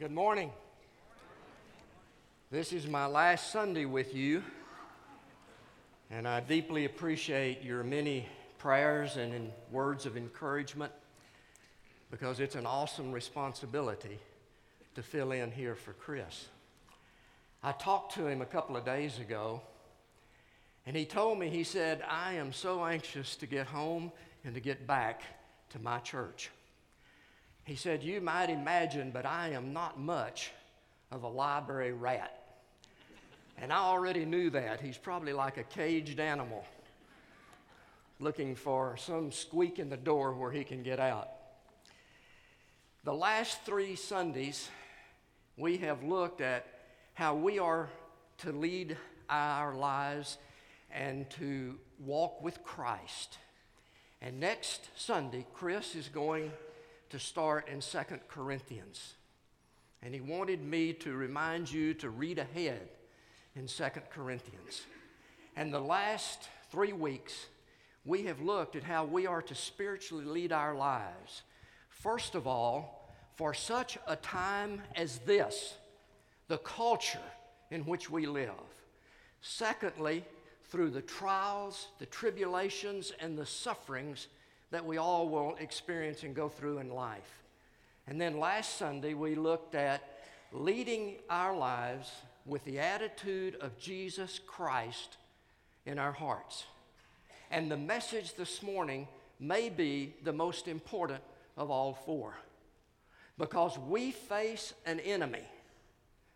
Good morning. This is my last Sunday with you, and I deeply appreciate your many prayers and words of encouragement because it's an awesome responsibility to fill in here for Chris. I talked to him a couple of days ago, and he told me, he said, I am so anxious to get home and to get back to my church. He said, You might imagine, but I am not much of a library rat. And I already knew that. He's probably like a caged animal looking for some squeak in the door where he can get out. The last three Sundays, we have looked at how we are to lead our lives and to walk with Christ. And next Sunday, Chris is going to start in Second Corinthians. And he wanted me to remind you to read ahead in Second Corinthians. And the last three weeks, we have looked at how we are to spiritually lead our lives. First of all, for such a time as this, the culture in which we live. Secondly, through the trials, the tribulations, and the sufferings that we all will experience and go through in life. And then last Sunday, we looked at leading our lives with the attitude of Jesus Christ in our hearts. And the message this morning may be the most important of all four because we face an enemy,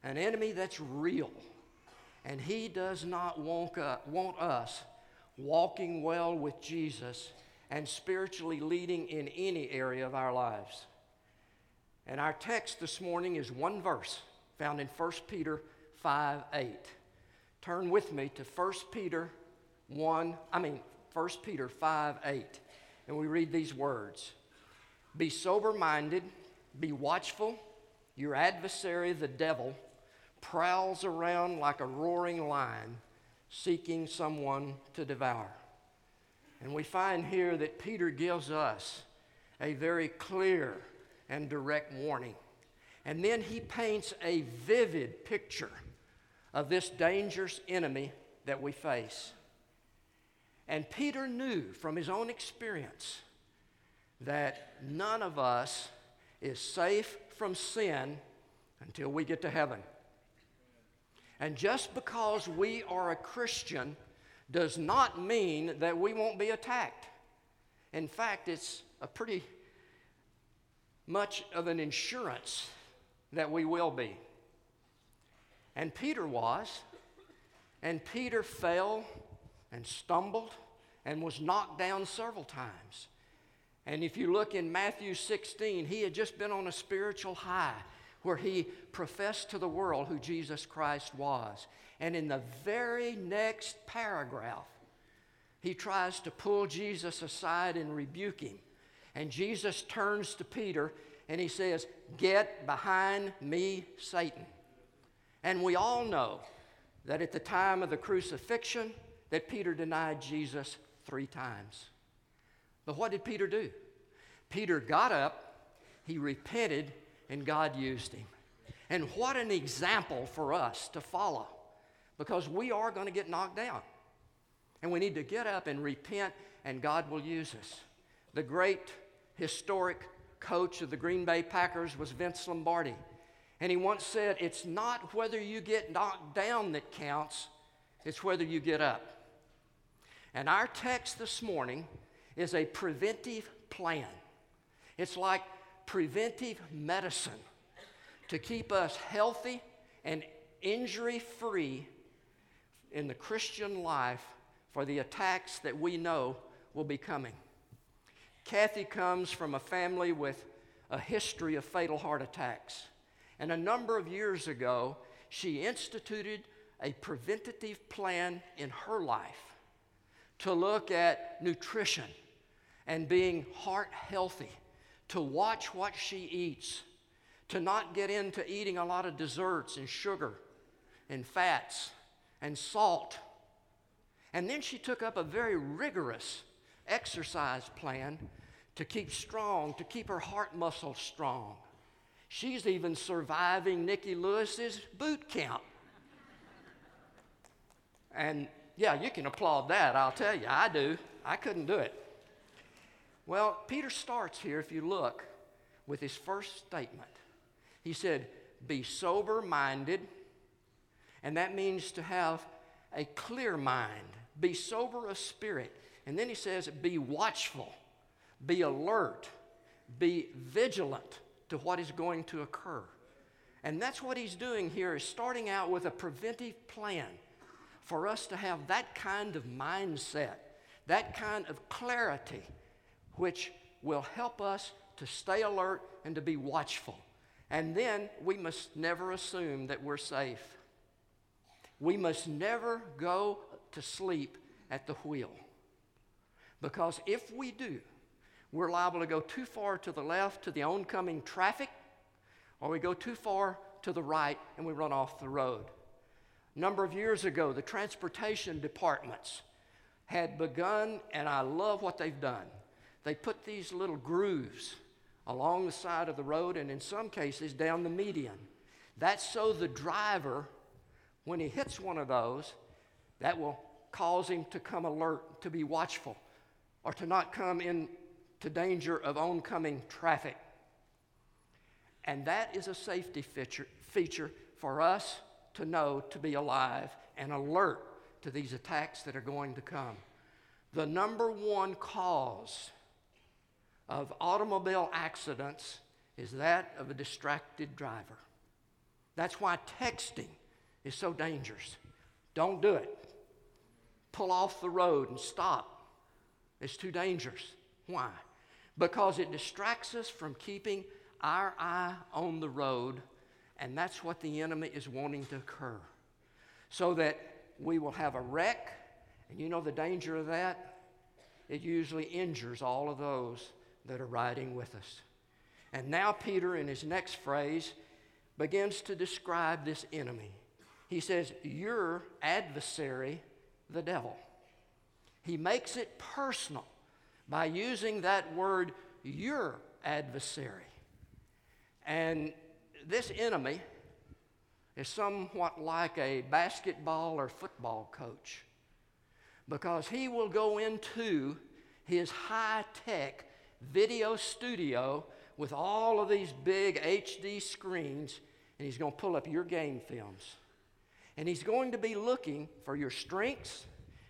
an enemy that's real, and he does not want, uh, us walking well with Jesus and spiritually leading in any area of our lives. And our text this morning is one verse found in 1 Peter 5 8. Turn with me to 1 Peter 1, I mean, 1 Peter 5 8. And we read these words Be sober minded, be watchful. Your adversary, the devil, prowls around like a roaring lion, seeking someone to devour. And we find here that Peter gives us a very clear and direct warning. And then he paints a vivid picture of this dangerous enemy that we face. And Peter knew from his own experience that none of us is safe from sin until we get to heaven. And just because we are a Christian does not mean that we won't be attacked. In fact, it's a pretty much of an insurance that we will be. And Peter was. And Peter fell and stumbled and was knocked down several times. And if you look in Matthew 16, he had just been on a spiritual high where he professed to the world who Jesus Christ was. And in the very next paragraph, he tries to pull Jesus aside and rebuke him. And Jesus turns to Peter and he says, Get behind me, Satan. And we all know that at the time of the crucifixion, that Peter denied Jesus three times. But what did Peter do? Peter got up, he repented, and God used him. And what an example for us to follow because we are going to get knocked down. And we need to get up and repent, and God will use us. The great historic coach of the Green Bay Packers was Vince Lombardi. And he once said, It's not whether you get knocked down that counts, it's whether you get up. And our text this morning is a preventive plan. It's like preventive medicine to keep us healthy and injury free in the Christian life for the attacks that we know will be coming. Kathy comes from a family with a history of fatal heart attacks. And a number of years ago, she instituted a preventative plan in her life to look at nutrition and being heart healthy, to watch what she eats, to not get into eating a lot of desserts and sugar and fats and salt. And then she took up a very rigorous exercise plan to keep strong, to keep her heart muscles strong. She's even surviving Nikki Lewis's boot camp. And yeah, you can applaud that, I'll tell you. I do. I couldn't do it. Well, Peter starts here, if you look, with his first statement. He said, Be sober minded, and that means to have a clear mind, be sober of spirit. And then he says, Be watchful, be alert, be vigilant to what is going to occur. And that's what he's doing here is starting out with a preventive plan for us to have that kind of mindset, that kind of clarity, which will help us to stay alert and to be watchful. And then we must never assume that we're safe. We must never go to sleep at the wheel. Because if we do, we're liable to go too far to the left to the oncoming traffic, or we go too far to the right and we run off the road. A number of years ago, the transportation departments had begun, and I love what they've done. They put these little grooves along the side of the road and in some cases down the median. That's so the driver, when he hits one of those, that will cause him to come alert, to be watchful, or to not come into danger of oncoming traffic. And that is a safety feature, feature for us to know to be alive and alert to these attacks that are going to come. The number one cause of automobile accidents is that of a distracted driver. That's why texting is so dangerous. Don't do it. Pull off the road and stop. It's too dangerous. Why? Because it distracts us from keeping our eye on the road, and that's what the enemy is wanting to occur. So that we will have a wreck, and you know the danger of that? It usually injures all of those that are riding with us. And now, Peter, in his next phrase, begins to describe this enemy. He says, Your adversary, the devil. He makes it personal by using that word, your adversary. And this enemy is somewhat like a basketball or football coach because he will go into his high tech video studio with all of these big HD screens, and he's going to pull up your game films. And he's going to be looking for your strengths,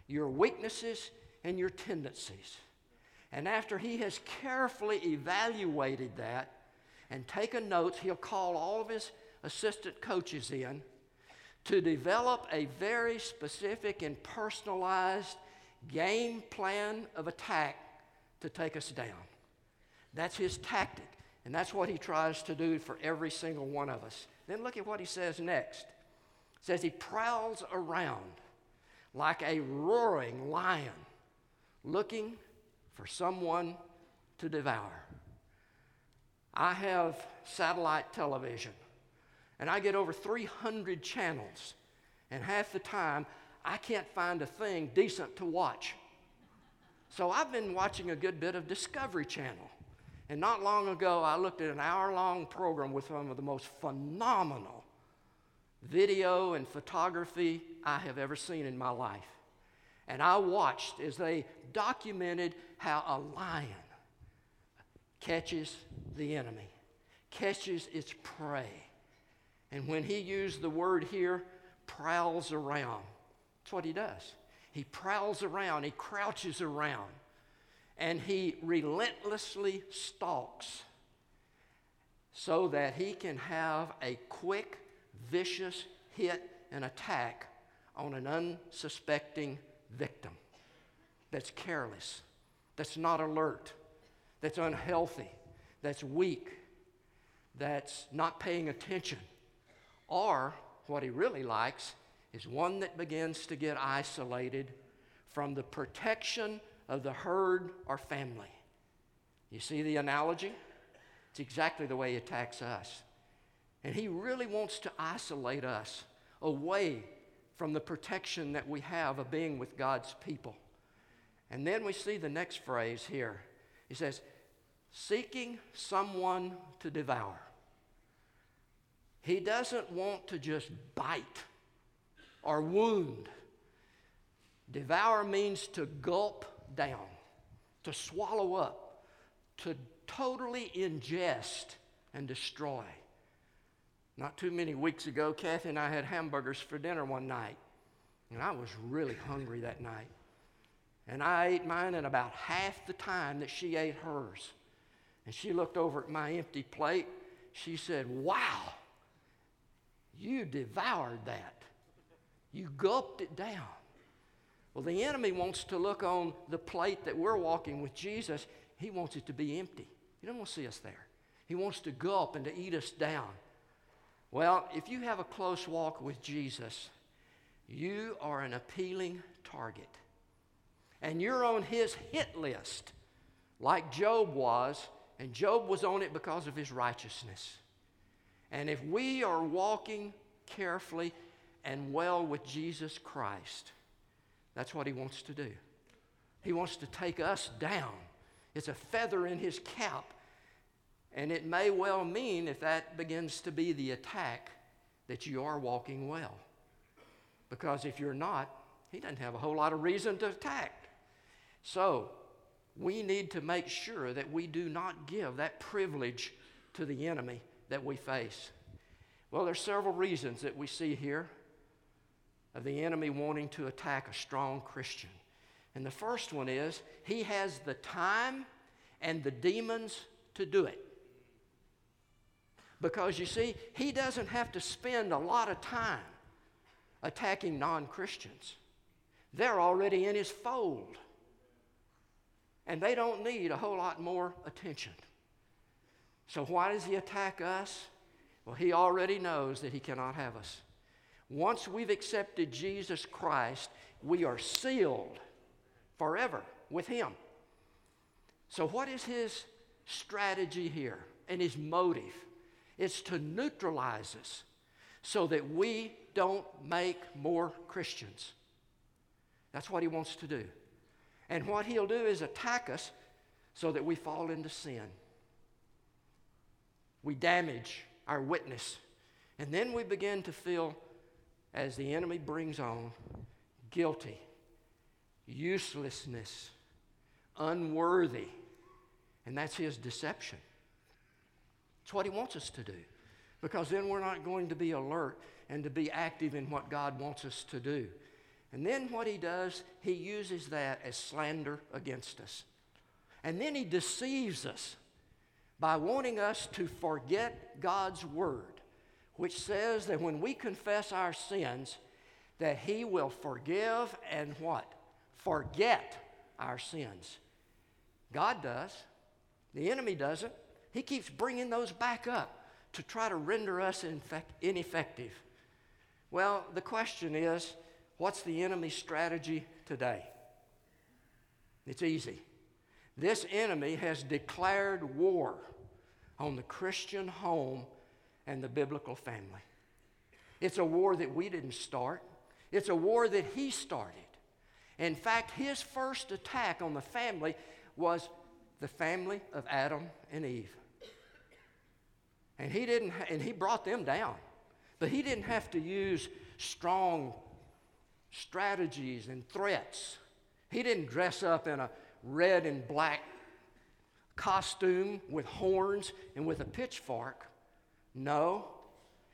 your weaknesses, and your tendencies. And after he has carefully evaluated that and taken notes, he'll call all of his assistant coaches in to develop a very specific and personalized game plan of attack to take us down. That's his tactic. And that's what he tries to do for every single one of us. Then look at what he says next. It says he prowls around like a roaring lion looking for someone to devour. I have satellite television, and I get over 300 channels, and half the time I can't find a thing decent to watch. So I've been watching a good bit of Discovery Channel. And not long ago, I looked at an hour long program with some of the most phenomenal video and photography I have ever seen in my life. And I watched as they documented how a lion catches the enemy, catches its prey. And when he used the word here, prowls around, that's what he does. He prowls around, he crouches around and he relentlessly stalks so that he can have a quick, vicious hit and attack on an unsuspecting victim that's careless, that's not alert, that's unhealthy, that's weak, that's not paying attention. Or what he really likes is one that begins to get isolated from the protection of the herd or family. You see the analogy? It's exactly the way he attacks us. And he really wants to isolate us away from the protection that we have of being with God's people. And then we see the next phrase here. He says, seeking someone to devour. He doesn't want to just bite or wound. Devour means to gulp down, to swallow up, to totally ingest and destroy. Not too many weeks ago, Kathy and I had hamburgers for dinner one night, and I was really hungry that night. And I ate mine in about half the time that she ate hers. And she looked over at my empty plate. She said, Wow, you devoured that. You gulped it down. Well, the enemy wants to look on the plate that we're walking with Jesus. He wants it to be empty. He doesn't want to see us there. He wants to gulp and to eat us down. Well, if you have a close walk with Jesus, you are an appealing target. And you're on his hit list, like Job was, and Job was on it because of his righteousness. And if we are walking carefully and well with Jesus Christ, that's what he wants to do. He wants to take us down. It's a feather in his cap. And it may well mean, if that begins to be the attack, that you are walking well. Because if you're not, he doesn't have a whole lot of reason to attack. So, we need to make sure that we do not give that privilege to the enemy that we face. Well, there's several reasons that we see here of the enemy wanting to attack a strong Christian. And the first one is he has the time and the demons to do it. Because you see, he doesn't have to spend a lot of time attacking non Christians, they're already in his fold. And they don't need a whole lot more attention. So, why does he attack us? Well, he already knows that he cannot have us. Once we've accepted Jesus Christ, we are sealed forever with him. So, what is his strategy here and his motive? It's to neutralize us so that we don't make more Christians. That's what he wants to do. And what he'll do is attack us so that we fall into sin. We damage our witness. And then we begin to feel, as the enemy brings on, guilty, uselessness, unworthy. And that's his deception. It's what he wants us to do. Because then we're not going to be alert and to be active in what God wants us to do. And then what he does, he uses that as slander against us. And then he deceives us by wanting us to forget God's word, which says that when we confess our sins, that he will forgive and what? Forget our sins. God does. The enemy doesn't. He keeps bringing those back up to try to render us ineffective. Well, the question is what's the enemy's strategy today? It's easy. This enemy has declared war on the Christian home and the biblical family. It's a war that we didn't start, it's a war that he started. In fact, his first attack on the family was the family of Adam and Eve. And he didn't and he brought them down. But he didn't have to use strong strategies and threats. He didn't dress up in a red and black costume with horns and with a pitchfork. No,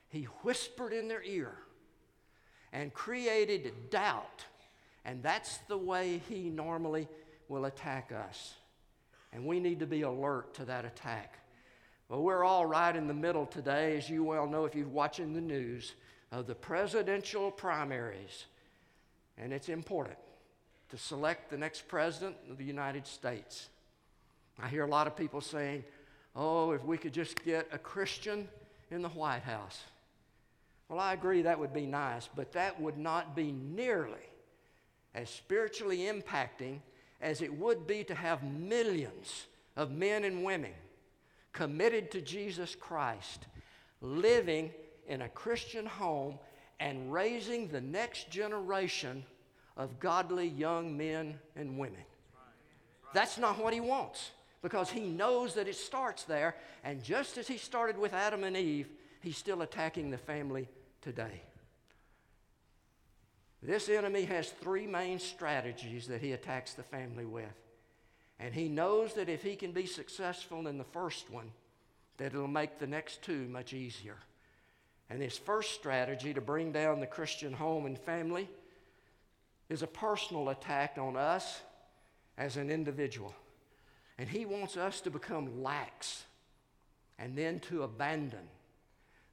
he whispered in their ear and created doubt. And that's the way he normally will attack us. And we need to be alert to that attack. Well, we're all right in the middle today, as you well know if you're watching the news, of the presidential primaries. And it's important to select the next president of the United States. I hear a lot of people saying, oh, if we could just get a Christian in the White House. Well, I agree that would be nice, but that would not be nearly as spiritually impacting as it would be to have millions of men and women committed to Jesus Christ, living in a Christian home and raising the next generation of godly young men and women. That's not what he wants because he knows that it starts there. And just as he started with Adam and Eve, he's still attacking the family today. This enemy has three main strategies that he attacks the family with. And he knows that if he can be successful in the first one, that it'll make the next two much easier. And his first strategy to bring down the Christian home and family is a personal attack on us as an individual. And he wants us to become lax and then to abandon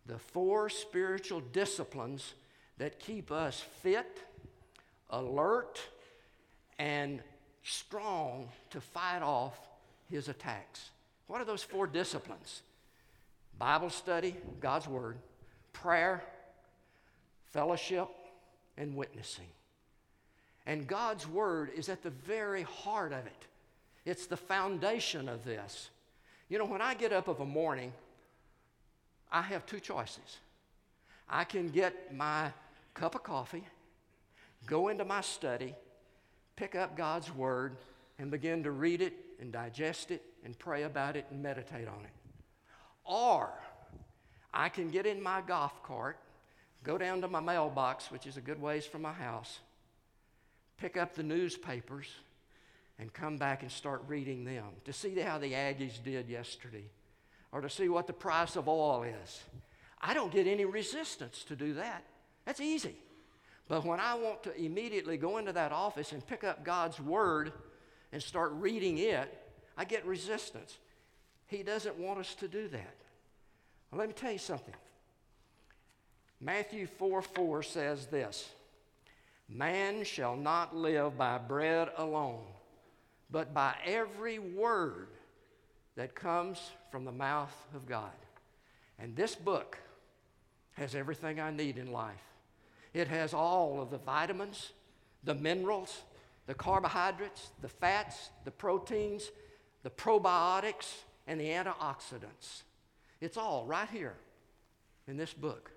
the four spiritual disciplines that keep us fit, alert, and strong to fight off his attacks. What are those four disciplines? Bible study, God's Word, prayer, fellowship, and witnessing. And God's Word is at the very heart of it. It's the foundation of this. You know, when I get up of a morning, I have two choices. I can get my cup of coffee, go into my study, pick up God's Word, and begin to read it and digest it and pray about it and meditate on it. Or I can get in my golf cart, go down to my mailbox, which is a good ways from my house, pick up the newspapers, and come back and start reading them to see how the Aggies did yesterday or to see what the price of oil is. I don't get any resistance to do that. That's easy. But when I want to immediately go into that office and pick up God's Word and start reading it, I get resistance. He doesn't want us to do that. Well, let me tell you something. Matthew 4 4 says this Man shall not live by bread alone, but by every word that comes from the mouth of God. And this book has everything I need in life. It has all of the vitamins, the minerals, the carbohydrates, the fats, the proteins, the probiotics, and the antioxidants. It's all right here in this book.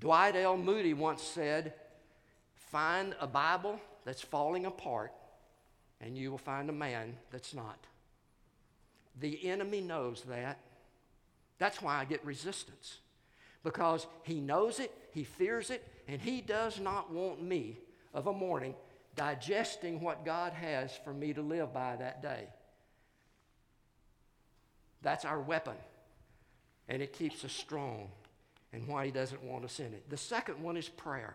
Dwight L. Moody once said, Find a Bible that's falling apart, and you will find a man that's not. The enemy knows that. That's why I get resistance because he knows it, he fears it, and he does not want me of a morning digesting what God has for me to live by that day. That's our weapon, and it keeps us strong and why he doesn't want us in it. The second one is prayer.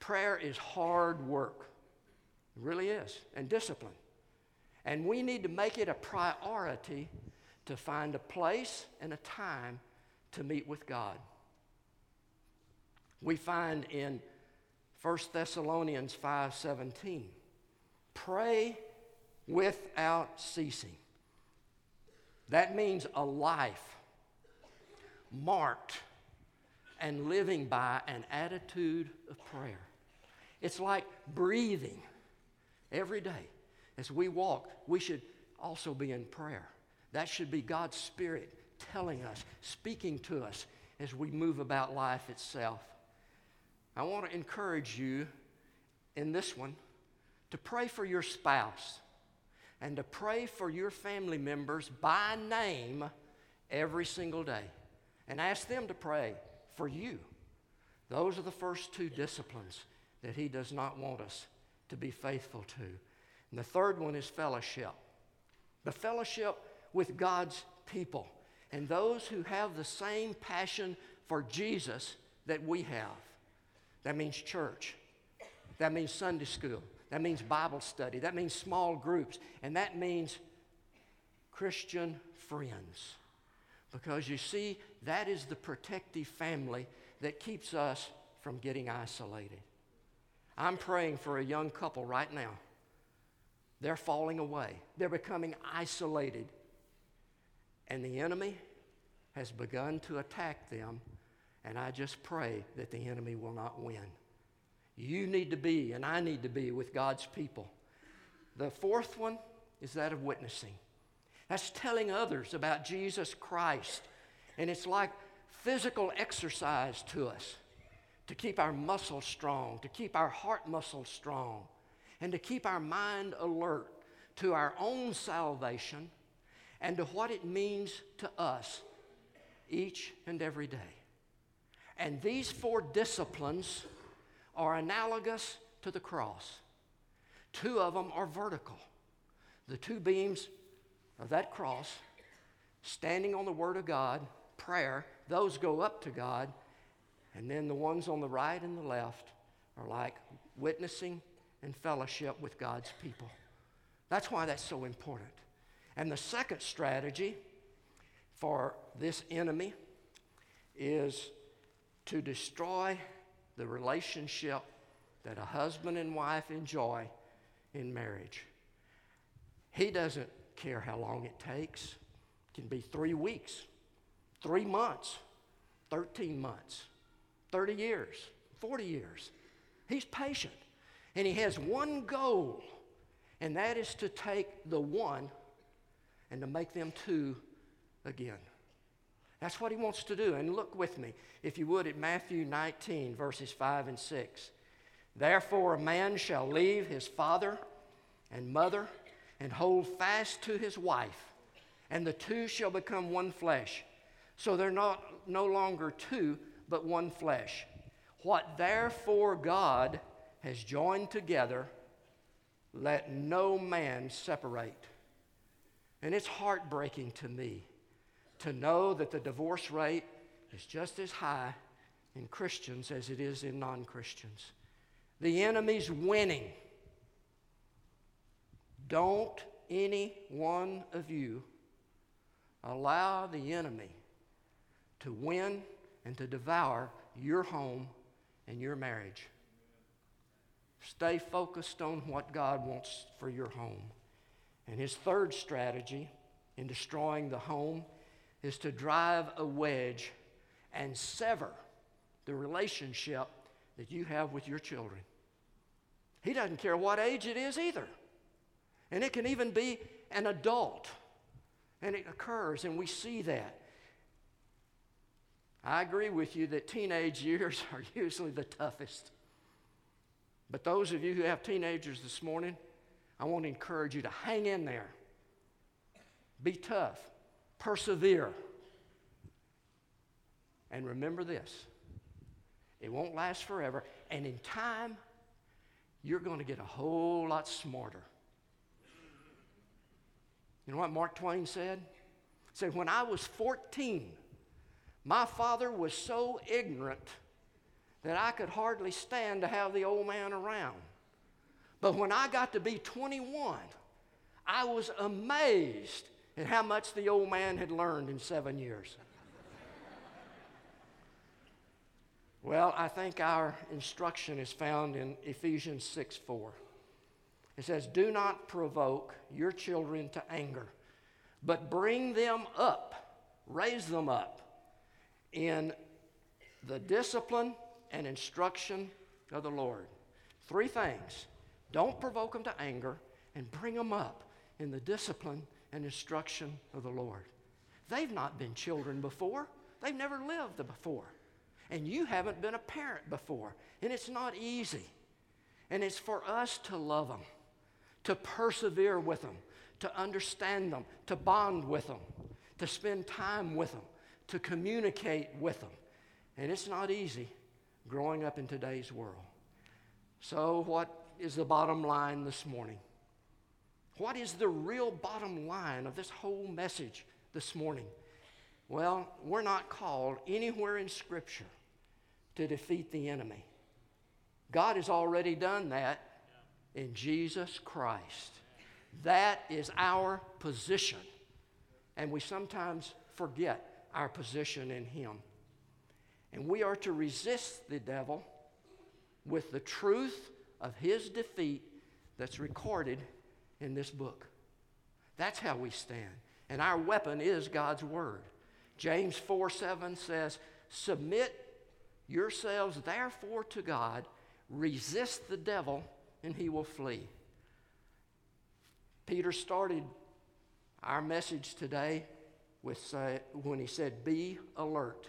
Prayer is hard work. It really is, and discipline. And we need to make it a priority to find a place and a time to meet with God. We find in 1 Thessalonians 5:17, pray without ceasing. That means a life marked and living by an attitude of prayer. It's like breathing every day. As we walk, we should also be in prayer. That should be God's Spirit telling us, speaking to us as we move about life itself. I want to encourage you in this one to pray for your spouse and to pray for your family members by name every single day and ask them to pray for you. Those are the first two disciplines that He does not want us to be faithful to. And the third one is fellowship the fellowship with God's people and those who have the same passion for Jesus that we have. That means church, that means Sunday school, that means Bible study, that means small groups, and that means Christian friends. Because you see, that is the protective family that keeps us from getting isolated. I'm praying for a young couple right now. They're falling away, they're becoming isolated and the enemy has begun to attack them, and I just pray that the enemy will not win. You need to be, and I need to be, with God's people. The fourth one is that of witnessing. That's telling others about Jesus Christ. And it's like physical exercise to us to keep our muscles strong, to keep our heart muscles strong, and to keep our mind alert to our own salvation and to what it means to us each and every day. And these four disciplines are analogous to the cross. Two of them are vertical. The two beams of that cross, standing on the Word of God, prayer, those go up to God. And then the ones on the right and the left are like witnessing and fellowship with God's people. That's why that's so important. And the second strategy for this enemy is to destroy the relationship that a husband and wife enjoy in marriage. He doesn't care how long it takes. It can be three weeks, three months, 13 months, 30 years, 40 years. He's patient. And he has one goal, and that is to take the one and to make them two again. That's what he wants to do. And look with me, if you would, at Matthew 19, verses 5 and 6. Therefore, a man shall leave his father and mother and hold fast to his wife, and the two shall become one flesh. So they're not no longer two, but one flesh. What therefore God has joined together, let no man separate. And it's heartbreaking to me to know that the divorce rate is just as high in Christians as it is in non Christians. The enemy's winning. Don't any one of you allow the enemy to win and to devour your home and your marriage. Stay focused on what God wants for your home. And his third strategy in destroying the home is to drive a wedge and sever the relationship that you have with your children. He doesn't care what age it is either. And it can even be an adult. And it occurs, and we see that. I agree with you that teenage years are usually the toughest. But those of you who have teenagers this morning, I want to encourage you to hang in there. Be tough. Persevere. And remember this it won't last forever. And in time, you're going to get a whole lot smarter. You know what Mark Twain said? He said, When I was 14, my father was so ignorant that I could hardly stand to have the old man around. But when I got to be 21, I was amazed at how much the old man had learned in seven years. well, I think our instruction is found in Ephesians 6 4. It says, Do not provoke your children to anger, but bring them up, raise them up in the discipline and instruction of the Lord. Three things don't provoke them to anger, and bring them up in the discipline and instruction of the Lord. They've not been children before, they've never lived before. And you haven't been a parent before. And it's not easy. And it's for us to love them, to persevere with them, to understand them, to bond with them, to spend time with them, to communicate with them. And it's not easy growing up in today's world. So, what is the bottom line this morning? What is the real bottom line of this whole message this morning? Well, we're not called anywhere in Scripture to defeat the enemy. God has already done that in Jesus Christ. That is our position. And we sometimes forget our position in Him. And we are to resist the devil with the truth of his defeat that's recorded in this book. That's how we stand. And our weapon is God's word. James 4 7 says, Submit yourselves therefore to God, resist the devil, and he will flee. Peter started our message today with when he said, Be alert.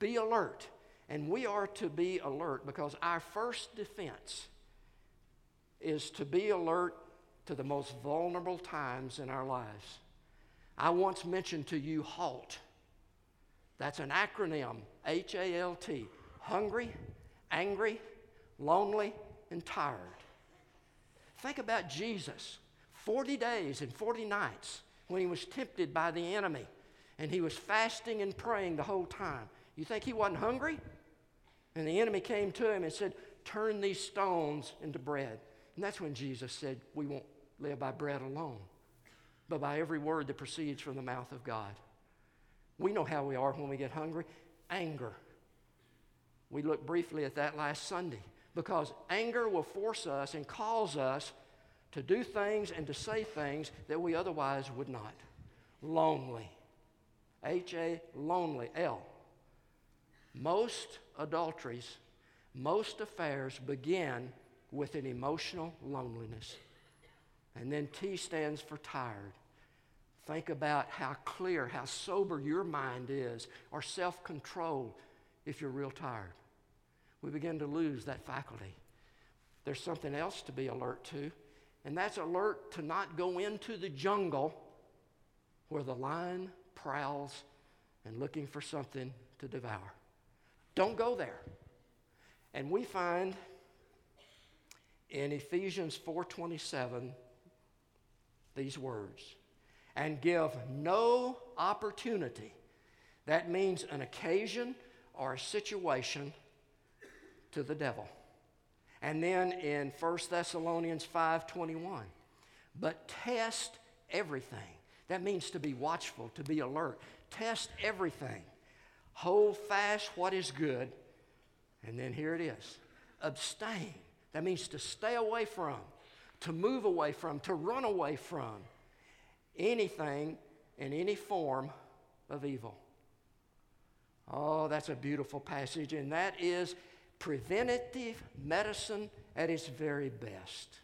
Be alert. And we are to be alert because our first defense is to be alert to the most vulnerable times in our lives. I once mentioned to you HALT. That's an acronym H A L T. Hungry, angry, lonely, and tired. Think about Jesus 40 days and 40 nights when he was tempted by the enemy and he was fasting and praying the whole time. You think he wasn't hungry? And the enemy came to him and said, Turn these stones into bread. And that's when Jesus said, We won't live by bread alone, but by every word that proceeds from the mouth of God. We know how we are when we get hungry anger. We looked briefly at that last Sunday because anger will force us and cause us to do things and to say things that we otherwise would not. Lonely. H A, lonely. L. Most adulteries, most affairs begin with an emotional loneliness. And then T stands for tired. Think about how clear, how sober your mind is, or self control if you're real tired. We begin to lose that faculty. There's something else to be alert to, and that's alert to not go into the jungle where the lion prowls and looking for something to devour. Don't go there. And we find in Ephesians 4:27 these words and give no opportunity that means an occasion or a situation to the devil and then in 1 thessalonians 5.21 but test everything. That means to be watchful to be alert. Test everything. Hold fast what is good. And then here it is. Abstain. That means to stay away from to move away from to run away from anything in any form of evil. Oh, that's a beautiful passage, and that is preventative medicine at its very best.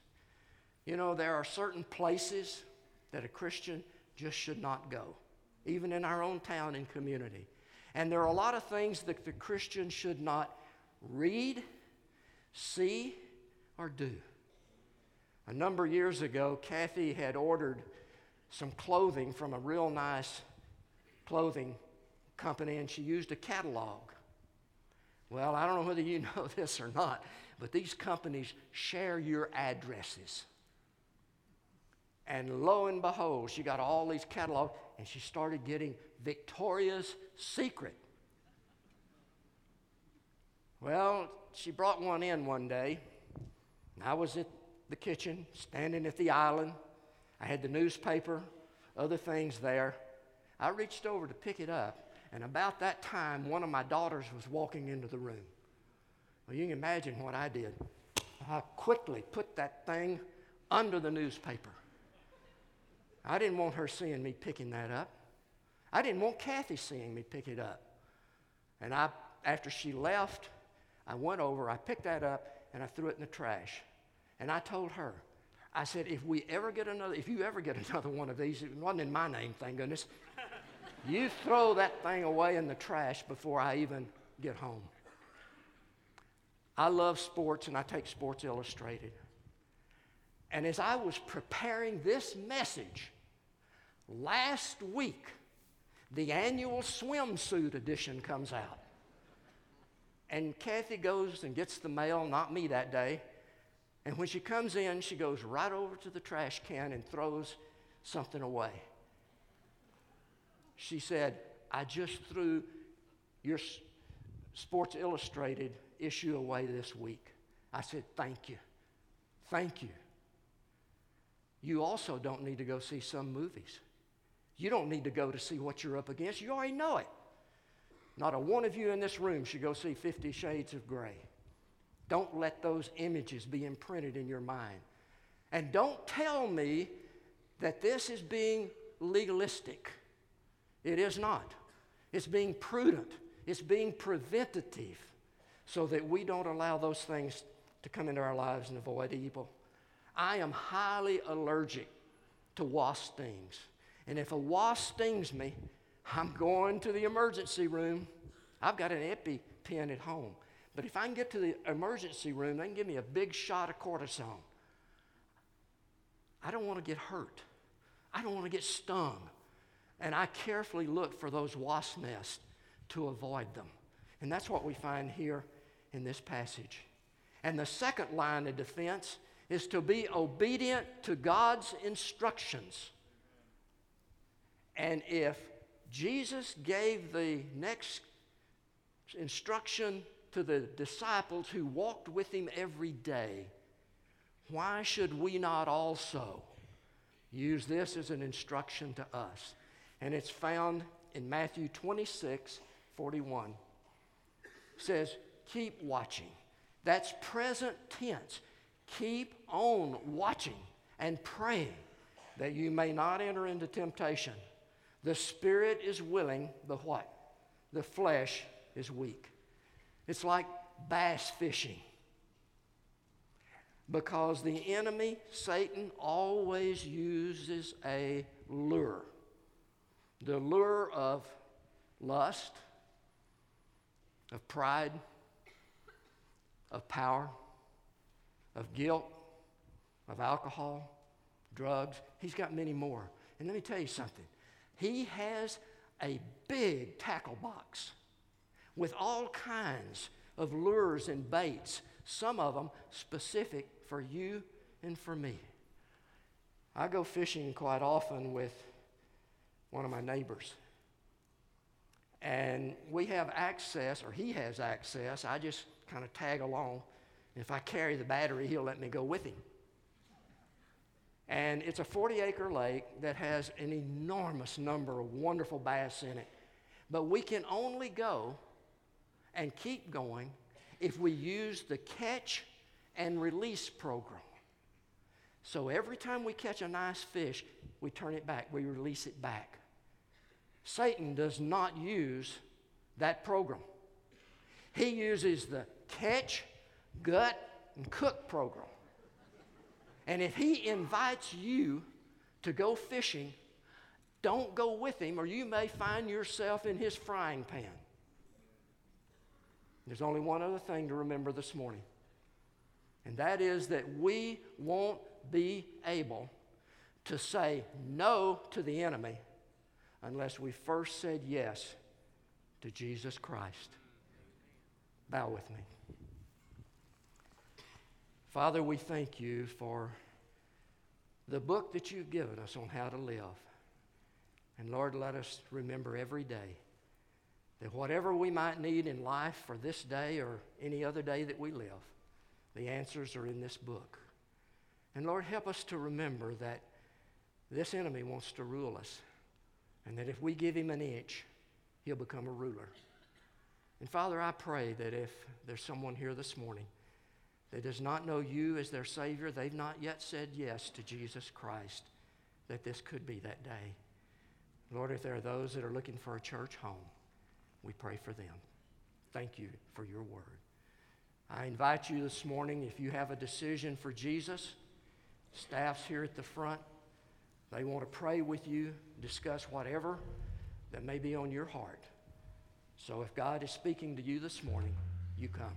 You know, there are certain places that a Christian just should not go, even in our own town and community. And there are a lot of things that the Christian should not read, see, or do. A number of years ago, Kathy had ordered some clothing from a real nice clothing company, and she used a catalog. Well, I don't know whether you know this or not, but these companies share your addresses. And lo and behold, she got all these catalogs, and she started getting Victoria's Secret. Well, she brought one in one day. And I was at the kitchen, standing at the island, I had the newspaper, other things there. I reached over to pick it up, and about that time, one of my daughters was walking into the room. Well, you can imagine what I did. I quickly put that thing under the newspaper. I didn't want her seeing me picking that up. I didn't want Kathy seeing me pick it up. And I, after she left, I went over, I picked that up, and I threw it in the trash. And I told her, I said, if we ever get another, if you ever get another one of these, it wasn't in my name, thank goodness, you throw that thing away in the trash before I even get home. I love sports and I take Sports Illustrated. And as I was preparing this message, last week, the annual swimsuit edition comes out. And Kathy goes and gets the mail, not me that day, and when she comes in, she goes right over to the trash can and throws something away. She said, I just threw your Sports Illustrated issue away this week. I said, Thank you. Thank you. You also don't need to go see some movies. You don't need to go to see what you're up against. You already know it. Not a one of you in this room should go see Fifty Shades of Grey. Don't let those images be imprinted in your mind. And don't tell me that this is being legalistic. It is not. It's being prudent, it's being preventative so that we don't allow those things to come into our lives and avoid evil. I am highly allergic to wasp stings. And if a wasp stings me, I'm going to the emergency room. I've got an EpiPen at home. But if I can get to the emergency room, they can give me a big shot of cortisone. I don't want to get hurt. I don't want to get stung. And I carefully look for those wasp nests to avoid them. And that's what we find here in this passage. And the second line of defense is to be obedient to God's instructions. And if Jesus gave the next instruction to the disciples who walked with him every day, why should we not also use this as an instruction to us? And it's found in Matthew 26 41. It says, Keep watching. That's present tense. Keep on watching and praying that you may not enter into temptation. The spirit is willing, the what? The flesh is weak. It's like bass fishing. Because the enemy, Satan, always uses a lure the lure of lust, of pride, of power, of guilt, of alcohol, drugs. He's got many more. And let me tell you something. He has a big tackle box with all kinds of lures and baits, some of them specific for you and for me. I go fishing quite often with one of my neighbors. And we have access, or he has access. I just kind of tag along. If I carry the battery, he'll let me go with him. And it's a 40 acre lake that has an enormous number of wonderful bass in it. But we can only go and keep going if we use the catch and release program. So every time we catch a nice fish, we turn it back, we release it back. Satan does not use that program. He uses the catch, gut, and cook program. And if he invites you to go fishing, don't go with him, or you may find yourself in his frying pan. There's only one other thing to remember this morning, and that is that we won't be able to say no to the enemy unless we first said yes to Jesus Christ. Bow with me. Father, we thank you for the book that you've given us on how to live. And Lord, let us remember every day that whatever we might need in life for this day or any other day that we live, the answers are in this book. And Lord, help us to remember that this enemy wants to rule us, and that if we give him an inch, he'll become a ruler. And Father, I pray that if there's someone here this morning that does not know you as their Savior, they've not yet said yes to Jesus Christ, that this could be that day. Lord, if there are those that are looking for a church home, we pray for them. Thank you for your word. I invite you this morning, if you have a decision for Jesus, staff's here at the front. They want to pray with you, discuss whatever that may be on your heart. So if God is speaking to you this morning, you come.